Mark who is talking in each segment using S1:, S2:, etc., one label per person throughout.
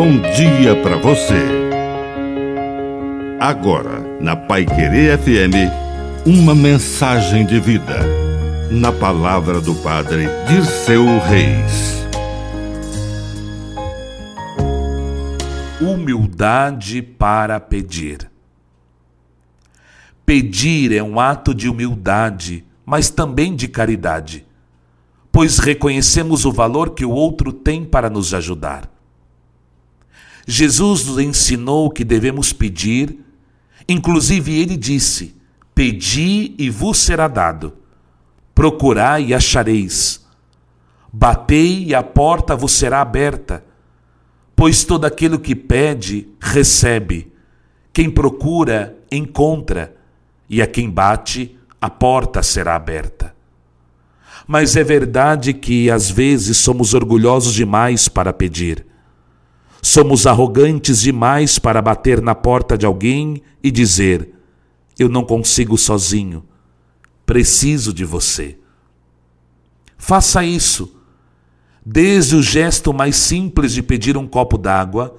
S1: bom dia para você. Agora, na Pai Querer FM, uma mensagem de vida. Na palavra do Padre de seu Reis.
S2: Humildade para pedir. Pedir é um ato de humildade, mas também de caridade, pois reconhecemos o valor que o outro tem para nos ajudar. Jesus nos ensinou que devemos pedir, inclusive ele disse: Pedi e vos será dado, procurai e achareis, batei e a porta vos será aberta, pois todo aquele que pede, recebe, quem procura, encontra, e a quem bate, a porta será aberta. Mas é verdade que às vezes somos orgulhosos demais para pedir. Somos arrogantes demais para bater na porta de alguém e dizer: Eu não consigo sozinho, preciso de você. Faça isso, desde o gesto mais simples de pedir um copo d'água,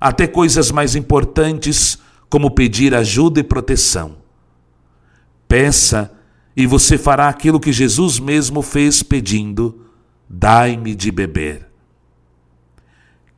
S2: até coisas mais importantes como pedir ajuda e proteção. Peça e você fará aquilo que Jesus mesmo fez pedindo: Dai-me de beber.